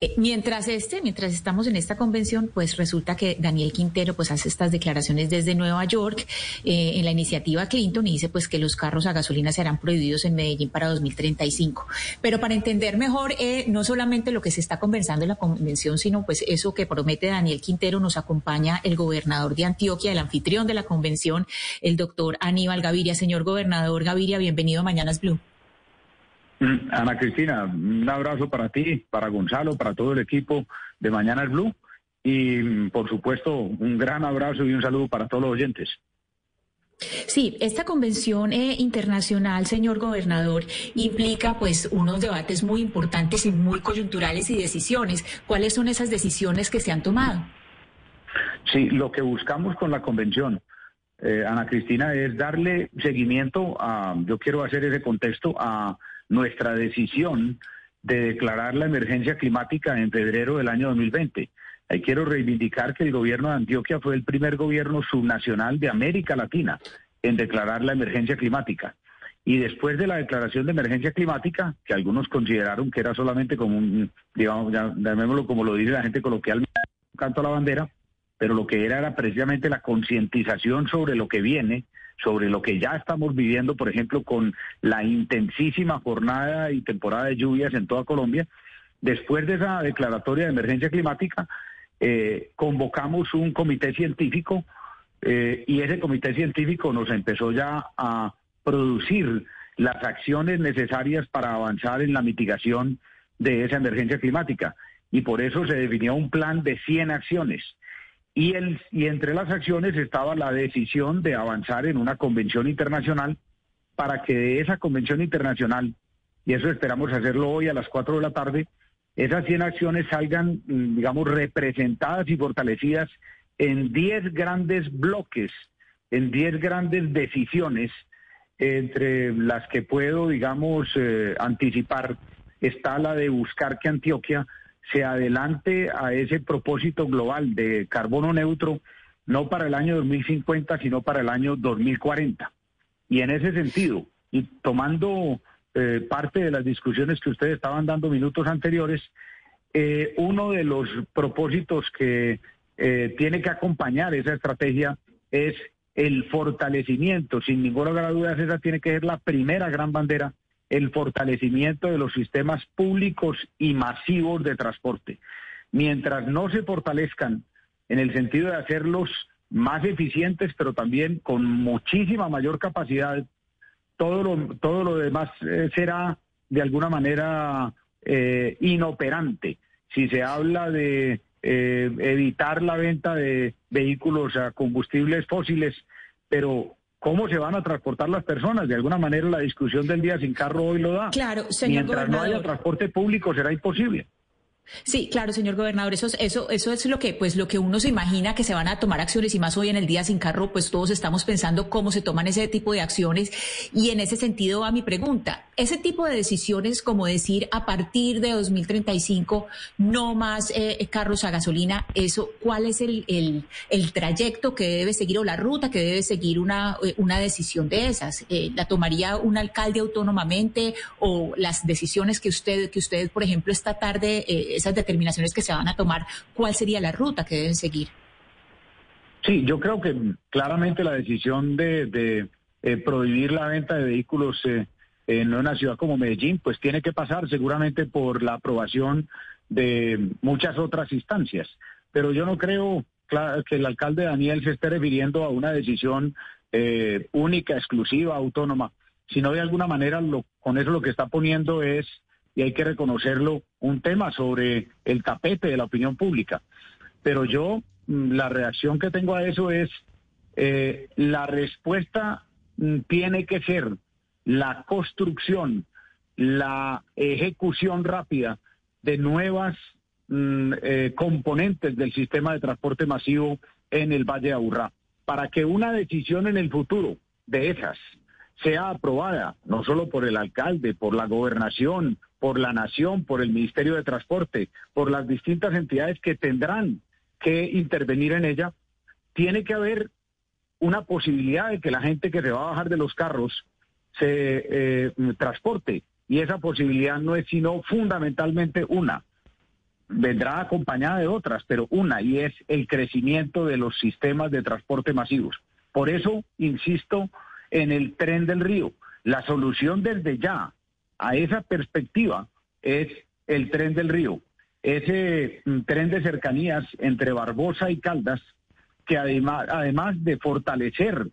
Eh, mientras este, mientras estamos en esta convención, pues resulta que Daniel Quintero pues hace estas declaraciones desde Nueva York eh, en la iniciativa Clinton y dice pues que los carros a gasolina serán prohibidos en Medellín para 2035. Pero para entender mejor eh, no solamente lo que se está conversando en la convención, sino pues eso que promete Daniel Quintero, nos acompaña el gobernador de Antioquia, el anfitrión de la convención, el doctor Aníbal Gaviria. Señor gobernador Gaviria, bienvenido a Mañanas Blue. Mm, Ana Cristina, un abrazo para ti, para Gonzalo, para todo el equipo de Mañana el Blue y mm, por supuesto un gran abrazo y un saludo para todos los oyentes. Sí, esta convención eh, internacional, señor gobernador, implica pues unos debates muy importantes y muy coyunturales y decisiones. ¿Cuáles son esas decisiones que se han tomado? Sí, lo que buscamos con la convención, eh, Ana Cristina, es darle seguimiento a, yo quiero hacer ese contexto, a nuestra decisión de declarar la emergencia climática en febrero del año 2020. Ahí quiero reivindicar que el gobierno de Antioquia fue el primer gobierno subnacional de América Latina en declarar la emergencia climática. Y después de la declaración de emergencia climática, que algunos consideraron que era solamente como un, digamos, llamémoslo como lo dice la gente coloquialmente, un canto a la bandera, pero lo que era era precisamente la concientización sobre lo que viene, sobre lo que ya estamos viviendo, por ejemplo, con la intensísima jornada y temporada de lluvias en toda Colombia. Después de esa declaratoria de emergencia climática, eh, convocamos un comité científico eh, y ese comité científico nos empezó ya a producir las acciones necesarias para avanzar en la mitigación de esa emergencia climática. Y por eso se definió un plan de 100 acciones. Y, entre las acciones estaba la decisión de avanzar en una convención internacional para que de esa convención internacional, y eso esperamos hacerlo hoy a las 4 de la tarde, esas 100 acciones salgan, mm, digamos, representadas y fortalecidas en 10 grandes bloques, en 10 grandes decisiones, entre las que puedo, digamos, eh, anticipar, está la de buscar que Antioquia se adelante a ese propósito global de carbono neutro, no para el año 2050, sino para el año 2040. Y en ese sentido, y tomando eh, parte de las discusiones que ustedes estaban dando minutos anteriores, eh, uno de los propósitos que eh, tiene que acompañar esa estrategia es el fortalecimiento, sin ninguna duda, esa tiene que ser la primera gran bandera el fortalecimiento de los sistemas públicos y masivos de transporte. Mientras no se fortalezcan en el sentido de hacerlos más eficientes, pero también con muchísima mayor capacidad, todo lo, todo lo demás eh, será de alguna manera eh, inoperante. Si se habla de eh, evitar la venta de vehículos a combustibles fósiles, pero ¿Cómo se van a transportar las personas? De alguna manera la discusión del día sin carro hoy lo da. Claro, señor Mientras no haya transporte público será imposible. Sí, claro, señor gobernador, eso, eso, eso es lo que, pues, lo que uno se imagina que se van a tomar acciones y más hoy en el día sin carro, pues todos estamos pensando cómo se toman ese tipo de acciones y en ese sentido va mi pregunta. Ese tipo de decisiones, como decir a partir de 2035 no más eh, carros a gasolina, eso, ¿cuál es el, el, el, trayecto que debe seguir o la ruta que debe seguir una, eh, una decisión de esas? Eh, ¿La tomaría un alcalde autónomamente o las decisiones que usted, que usted, por ejemplo, esta tarde esas determinaciones que se van a tomar, ¿cuál sería la ruta que deben seguir? Sí, yo creo que claramente la decisión de, eh, prohibir la venta de vehículos eh, en una ciudad como Medellín, pues tiene que pasar seguramente por la aprobación de muchas otras instancias. Pero yo no creo que el alcalde Daniel se esté refiriendo a una decisión eh, única, exclusiva, autónoma, sino de alguna manera lo, con eso lo que está poniendo es y hay que reconocerlo, un tema sobre el tapete de la opinión pública. Pero yo, mm, la reacción que tengo a eso es, eh, la respuesta mm, tiene que ser la construcción, la ejecución rápida de nuevas mm, eh, componentes del sistema de transporte masivo en el Valle de Aburrá, para que una decisión en el futuro de esas sea aprobada, no solo por el alcalde, por la gobernación, por la nación, por el Ministerio de Transporte, por las distintas entidades que tendrán que intervenir en ella, tiene que haber una posibilidad de que la gente que se va a bajar de los carros se eh, transporte. Y esa posibilidad no es sino fundamentalmente una, vendrá acompañada de otras, pero una, y es el crecimiento de los sistemas de transporte masivos. Por eso, insisto, en el tren del río. La solución desde ya a esa perspectiva es el tren del río, ese mm, tren de cercanías entre Barbosa y Caldas, que además, de fortalecer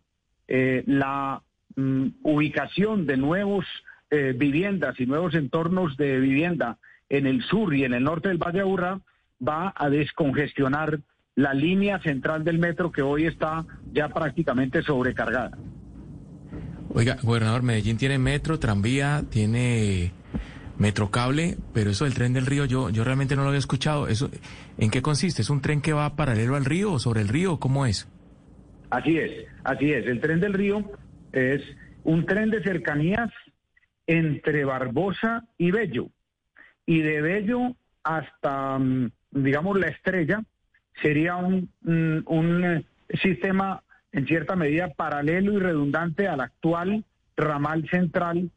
eh, la mm, ubicación de nuevos eh, viviendas y nuevos entornos de vivienda en el sur y en el norte del Valle de Aburrá, va a descongestionar la línea central del metro que hoy está ya prácticamente sobrecargada. Oiga, gobernador, Medellín tiene metro, tranvía, tiene metrocable, pero eso del tren del río yo, yo realmente no lo había escuchado. Eso, ¿En qué consiste? ¿Es un tren que va paralelo al río o sobre el río? ¿Cómo es? Así es, así es. El tren del río es un tren de cercanías entre Barbosa y Bello. Y de Bello hasta, mm, digamos, la estrella sería un, mm, un eh, sistema en cierta medida paralelo y redundante al actual ramal central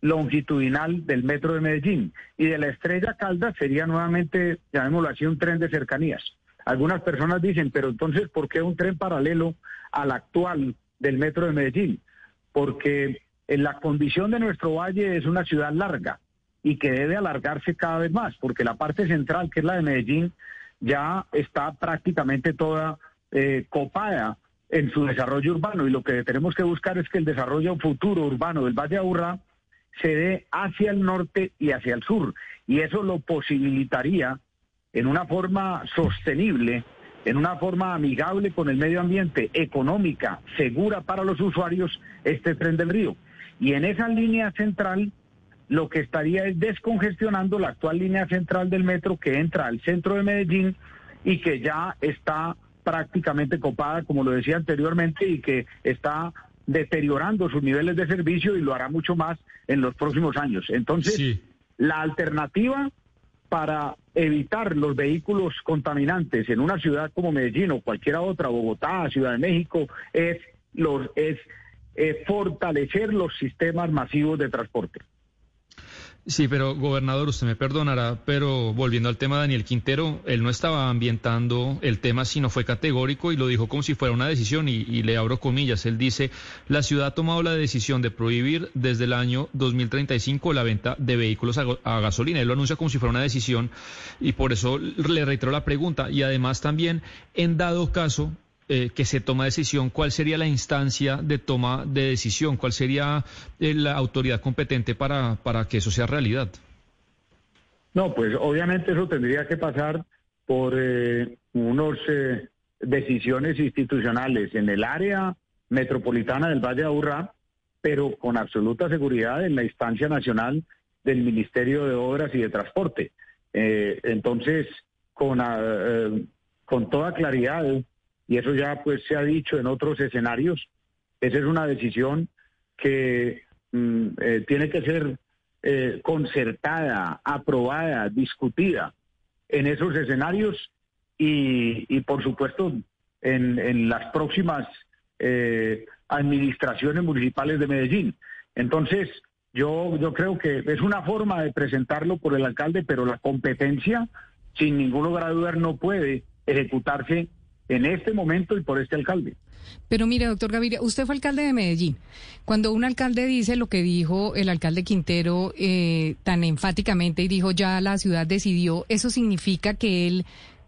longitudinal del metro de Medellín. Y de la estrella Caldas sería nuevamente, llamémoslo así, un tren de cercanías. Algunas personas dicen, pero entonces, ¿por qué un tren paralelo al actual del metro de Medellín? Porque en la condición de nuestro valle es una ciudad larga y que debe alargarse cada vez más, porque la parte central, que es la de Medellín, ya está prácticamente toda eh, copada en su desarrollo urbano y lo que tenemos que buscar es que el desarrollo futuro urbano del Valle de Aburrá se dé hacia el norte y hacia el sur y eso lo posibilitaría en una forma sostenible, en una forma amigable con el medio ambiente, económica, segura para los usuarios, este tren del río. Y en esa línea central lo que estaría es descongestionando la actual línea central del metro que entra al centro de Medellín y que ya está prácticamente copada, como lo decía anteriormente, y que está deteriorando sus niveles de servicio y lo hará mucho más en los próximos años. Entonces, la alternativa para evitar los vehículos contaminantes en una ciudad como Medellín o cualquiera otra, Bogotá, Ciudad de México, es los es fortalecer los sistemas masivos de transporte. Sí, pero gobernador, usted me perdonará, pero volviendo al tema de Daniel Quintero, él no estaba ambientando el tema, sino fue categórico y lo dijo como si fuera una decisión, y, le abro comillas, él dice, la ciudad ha tomado la decisión de prohibir desde el año 2035 la venta de vehículos a, a gasolina, él lo anuncia como si fuera una decisión y por eso le reitero la pregunta, y además también, en dado caso, eh, que se toma decisión, ¿cuál sería la instancia de toma de decisión? ¿Cuál sería eh, la autoridad competente para, para que eso sea realidad? No, pues obviamente eso tendría que pasar por eh, unas decisiones institucionales en el área metropolitana del Valle de Aburrá, pero con absoluta seguridad en la instancia nacional del Ministerio de Obras y de Transporte. entonces, con, con toda claridad, y eso ya pues se ha dicho en otros escenarios, esa es una decisión que mm, eh, tiene que ser eh, concertada, aprobada, discutida en esos escenarios y, por supuesto en, las próximas eh, administraciones municipales de Medellín. Entonces, yo, yo creo que es una forma de presentarlo por el alcalde, pero la competencia, sin ningún lugar a dudar, no puede ejecutarse en este momento y por este alcalde. Pero mire, doctor Gaviria, usted fue alcalde de Medellín. Cuando un alcalde dice lo que dijo el alcalde Quintero eh, tan enfáticamente y dijo ya la ciudad decidió, ¿eso significa que él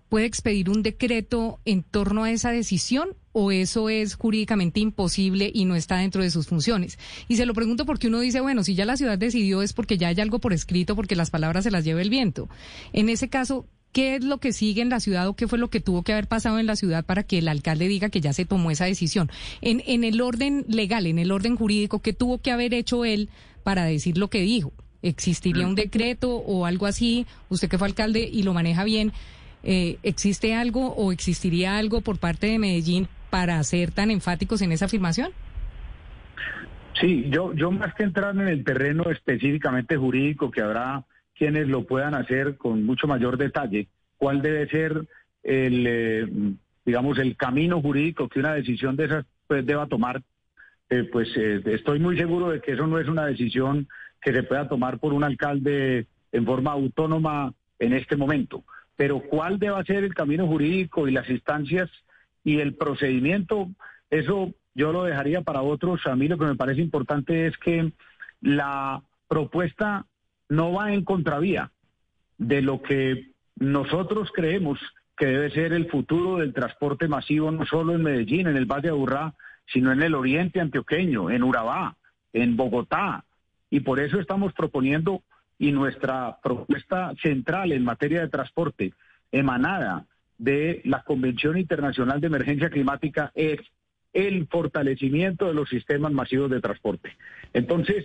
puede expedir un decreto en torno a esa decisión o eso es jurídicamente imposible y no está dentro de sus funciones? Y se lo pregunto porque uno dice, bueno, si ya la ciudad decidió es porque ya hay algo por escrito, porque las palabras se las lleva el viento. En ese caso, ¿Qué es lo que sigue en la ciudad o qué fue lo que tuvo que haber pasado en la ciudad para que el alcalde diga que ya se tomó esa decisión? En, en el orden legal, en el orden jurídico, ¿qué tuvo que haber hecho él para decir lo que dijo? ¿Existiría un decreto o algo así? Usted que fue alcalde y lo maneja bien, eh, ¿existe algo o existiría algo por parte de Medellín para ser tan enfáticos en esa afirmación? Sí, yo, yo más que entrar en el terreno específicamente jurídico que habrá quienes lo puedan hacer con mucho mayor detalle, cuál debe ser el, eh, digamos, el camino jurídico que una decisión de esas pues, deba tomar. Eh, pues eh, estoy muy seguro de que eso no es una decisión que se pueda tomar por un alcalde en forma autónoma en este momento. pero cuál debe ser el camino jurídico y las instancias y el procedimiento, eso yo lo dejaría para otros. A mí lo que me parece importante es que la propuesta no va en contravía de lo que nosotros creemos que debe ser el futuro del transporte masivo, no solo en Medellín, en el Valle de Aburrá, sino en el oriente antioqueño, en Urabá, en Bogotá. Y por eso estamos proponiendo, y nuestra propuesta central en materia de transporte, emanada de la Convención Internacional de Emergencia Climática, es el fortalecimiento de los sistemas masivos de transporte. Entonces,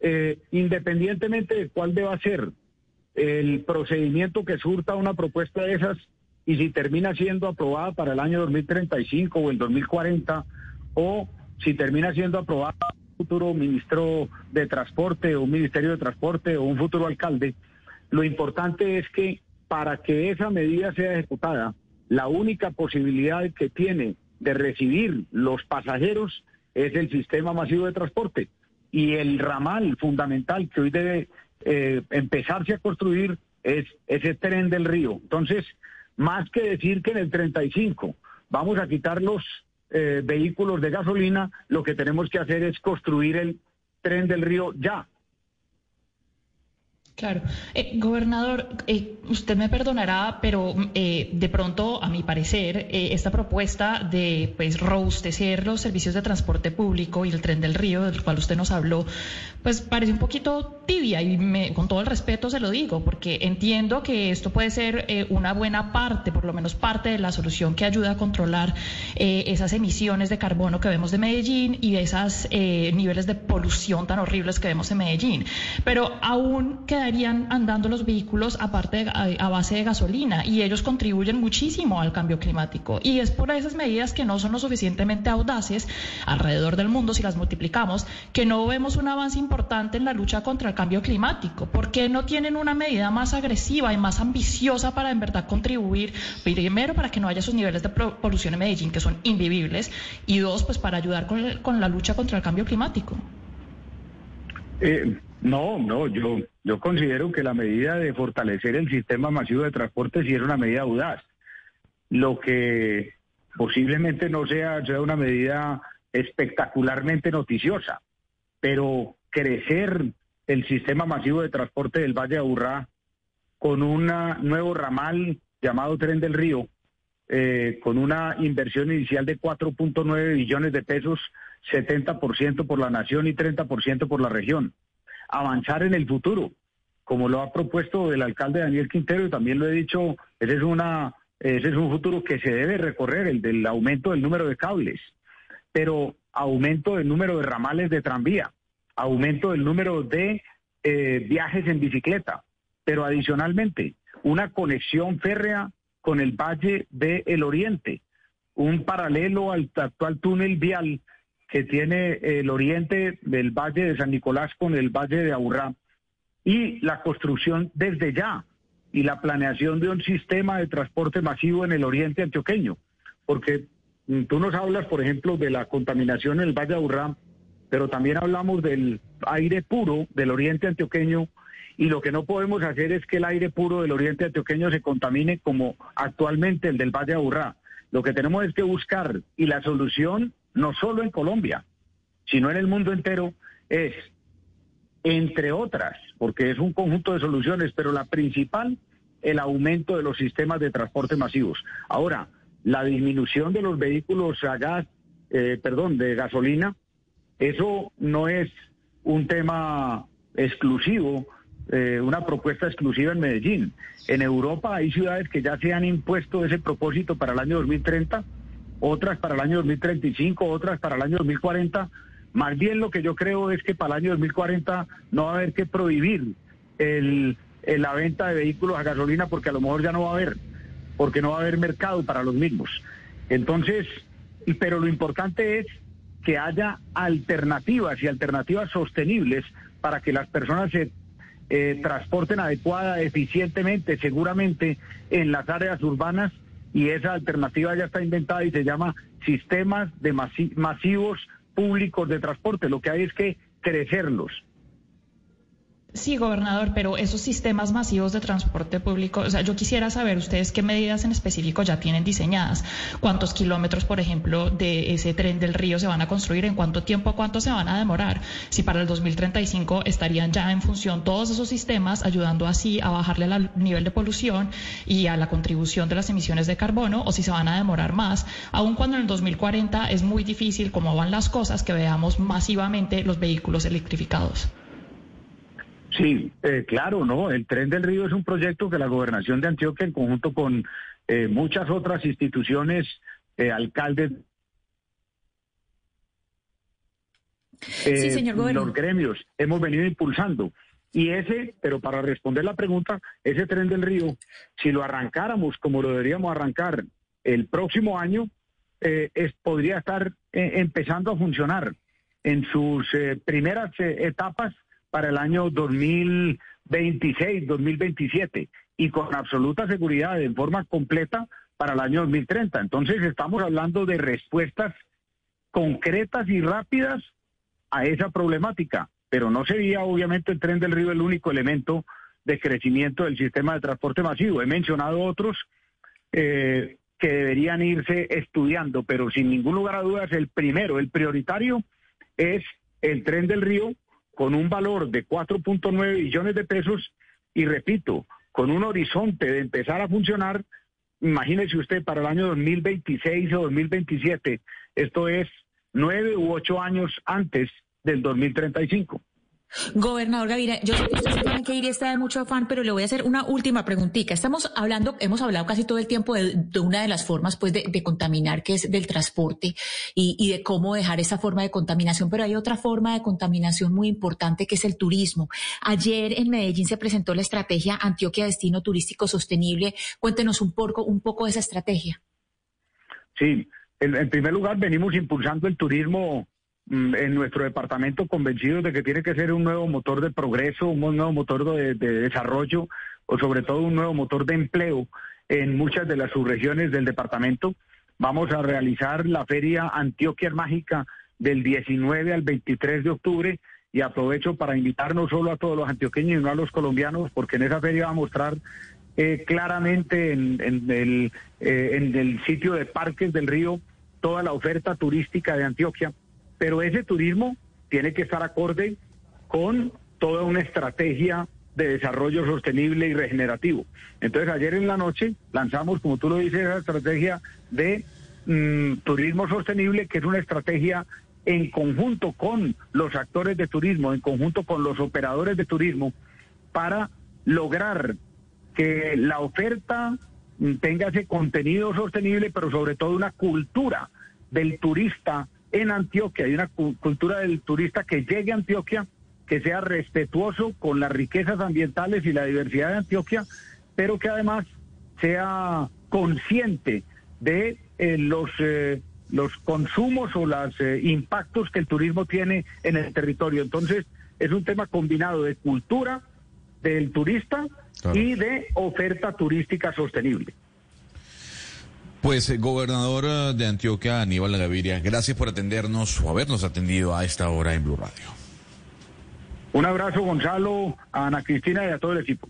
eh, independientemente de cuál deba ser el procedimiento que surta una propuesta de esas y si termina siendo aprobada para el año 2035 o el 2040 o si termina siendo aprobada un futuro ministro de transporte o un ministerio de transporte o un futuro alcalde, lo importante es que para que esa medida sea ejecutada, la única posibilidad que tiene de recibir los pasajeros es el sistema masivo de transporte y el ramal fundamental que hoy debe eh, empezarse a construir es ese tren del río. Entonces, más que decir que en el 35 vamos a quitar los eh, vehículos de gasolina, lo que tenemos que hacer es construir el tren del río ya. Claro. Eh, gobernador, eh, usted me perdonará, pero eh, de pronto, a mi parecer, esta propuesta de pues robustecer los servicios de transporte público y el tren del río, del cual usted nos habló, pues parece un poquito tibia y con todo el respeto se lo digo, porque entiendo que esto puede ser una buena parte, por lo menos parte de la solución que ayuda a controlar esas emisiones de carbono que vemos de Medellín y esos niveles de polución tan horribles que vemos en Medellín. Pero aún queda estarían andando los vehículos aparte a, base de gasolina y ellos contribuyen muchísimo al cambio climático. Y es por esas medidas que no son lo suficientemente audaces alrededor del mundo, si las multiplicamos, que no vemos un avance importante en la lucha contra el cambio climático. ¿Por qué no tienen una medida más agresiva y más ambiciosa para en verdad contribuir, primero, para que no haya esos niveles de polución en Medellín que son invivibles y dos, pues para ayudar con, con la lucha contra el cambio climático? Eh, no, no, yo, yo considero que la medida de fortalecer el sistema masivo de transporte sí es una medida audaz. Lo que posiblemente no sea, sea una medida espectacularmente noticiosa, pero crecer el sistema masivo de transporte del Valle de Aburrá con un nuevo ramal llamado Tren del Río, eh, con una inversión inicial de 4.9 billones de pesos, 70% por la nación y 30% por la región avanzar en el futuro, como lo ha propuesto el alcalde Daniel Quintero, y también lo he dicho, ese es, una, ese es un futuro que se debe recorrer, el del aumento del número de cables, pero aumento del número de ramales de tranvía, aumento del número de eh, viajes en bicicleta, pero adicionalmente una conexión férrea con el Valle del Oriente, un paralelo al actual túnel vial que tiene el oriente del Valle de San Nicolás con el Valle de Aburrá. Y la construcción desde ya y la planeación de un sistema de transporte masivo en el oriente antioqueño, porque mm, tú nos hablas, por ejemplo, de la contaminación en el Valle de Aburrá, pero también hablamos del aire puro del oriente antioqueño. Y lo que no podemos hacer es que el aire puro del oriente antioqueño se contamine como actualmente el del Valle de Aburrá. Lo que tenemos es que buscar y la solución no solo en Colombia, sino en el mundo entero, es, entre otras, porque es un conjunto de soluciones, pero la principal, el aumento de los sistemas de transporte masivos. Ahora, la disminución de los vehículos a gas, eh, perdón, de gasolina, eso no es un tema exclusivo, eh, una propuesta exclusiva en Medellín. En Europa hay ciudades que ya se han impuesto ese propósito para el año 2030 otras para el año 2035, otras para el año 2040. Más bien lo que yo creo es que para el año 2040 no va a haber que prohibir el, la venta de vehículos a gasolina porque a lo mejor ya no va a haber, porque no va a haber mercado para los mismos. Entonces, pero lo importante es que haya alternativas y alternativas sostenibles para que las personas se eh, transporten adecuada, eficientemente, seguramente en las áreas urbanas y esa alternativa ya está inventada y se llama sistemas de masivos públicos de transporte. Lo que hay es que crecerlos. Sí, gobernador, pero esos sistemas masivos de transporte público, o sea, yo quisiera saber ustedes qué medidas en específico ya tienen diseñadas, cuántos kilómetros, por ejemplo, de ese tren del río se van a construir, en cuánto tiempo, cuánto se van a demorar, si para el 2035 estarían ya en función todos esos sistemas, ayudando así a bajarle al nivel de polución y a la contribución de las emisiones de carbono, o si se van a demorar más, aun cuando en el 2040 es muy difícil, como van las cosas, que veamos masivamente los vehículos electrificados. Sí, eh, claro, no. El Tren del Río es un proyecto que la Gobernación de Antioquia, en conjunto con eh, muchas otras instituciones, eh, alcaldes, sí, señor los gremios, hemos venido impulsando. Y ese, pero para responder la pregunta, ese Tren del Río, si lo arrancáramos como lo deberíamos arrancar el próximo año, es, podría estar empezando a funcionar en sus primeras etapas para el año 2026, 2027 y con absoluta seguridad, en forma completa, para el año 2030. Entonces estamos hablando de respuestas concretas y rápidas a esa problemática, pero no sería obviamente el tren del río el único elemento de crecimiento del sistema de transporte masivo. He mencionado otros eh, que deberían irse estudiando, pero sin ningún lugar a dudas el primero, el prioritario, es el tren del río con un valor de 4.9 billones de pesos y repito, con un horizonte de empezar a funcionar, imagínese usted para el año 2026 o 2027, esto es nueve u ocho años antes del 2035. Gobernador Gaviria, yo sé que usted se tiene que ir y está de mucho afán, pero le voy a hacer una última preguntita. Estamos hablando, hemos hablado casi todo el tiempo de, una de las formas pues de, contaminar, que es del transporte y, de cómo dejar esa forma de contaminación, pero hay otra forma de contaminación muy importante que es el turismo. Ayer en Medellín se presentó la estrategia Antioquia Destino Turístico Sostenible. Cuéntenos un poco, un poco de esa estrategia. Sí, en primer lugar venimos impulsando el turismo en nuestro departamento convencidos de que tiene que ser un nuevo motor de progreso, un nuevo motor de, desarrollo o sobre todo un nuevo motor de empleo en muchas de las subregiones del departamento. Vamos a realizar la feria Antioquia Mágica del 19 al 23 de octubre y aprovecho para invitar no solo a todos los antioqueños, sino a los colombianos, porque en esa feria va a mostrar eh, claramente en, el, eh, en el sitio de Parques del Río toda la oferta turística de Antioquia pero ese turismo tiene que estar acorde con toda una estrategia de desarrollo sostenible y regenerativo. Entonces ayer en la noche lanzamos, como tú lo dices, esa estrategia de mm, turismo sostenible, que es una estrategia en conjunto con los actores de turismo, en conjunto con los operadores de turismo, para lograr que la oferta mm, tenga ese contenido sostenible, pero sobre todo una cultura del turista en Antioquia, hay una cultura del turista que llegue a Antioquia, que sea respetuoso con las riquezas ambientales y la diversidad de Antioquia, pero que además sea consciente de eh, los, eh, los consumos o los eh, impactos que el turismo tiene en el territorio. Entonces, es un tema combinado de cultura del turista y de oferta turística sostenible. Pues, eh, gobernador eh, de Antioquia, Aníbal Gaviria, gracias por atendernos o habernos atendido a esta hora en Blue Radio. Un abrazo, Gonzalo, a Ana Cristina y a todo el equipo.